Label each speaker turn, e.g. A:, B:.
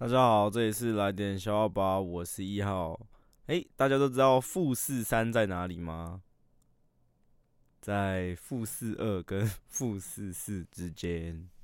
A: 大家好，这里是来点小号吧，我是一号。哎、大家都知道富士山在哪里吗？在富士二跟富士四之间。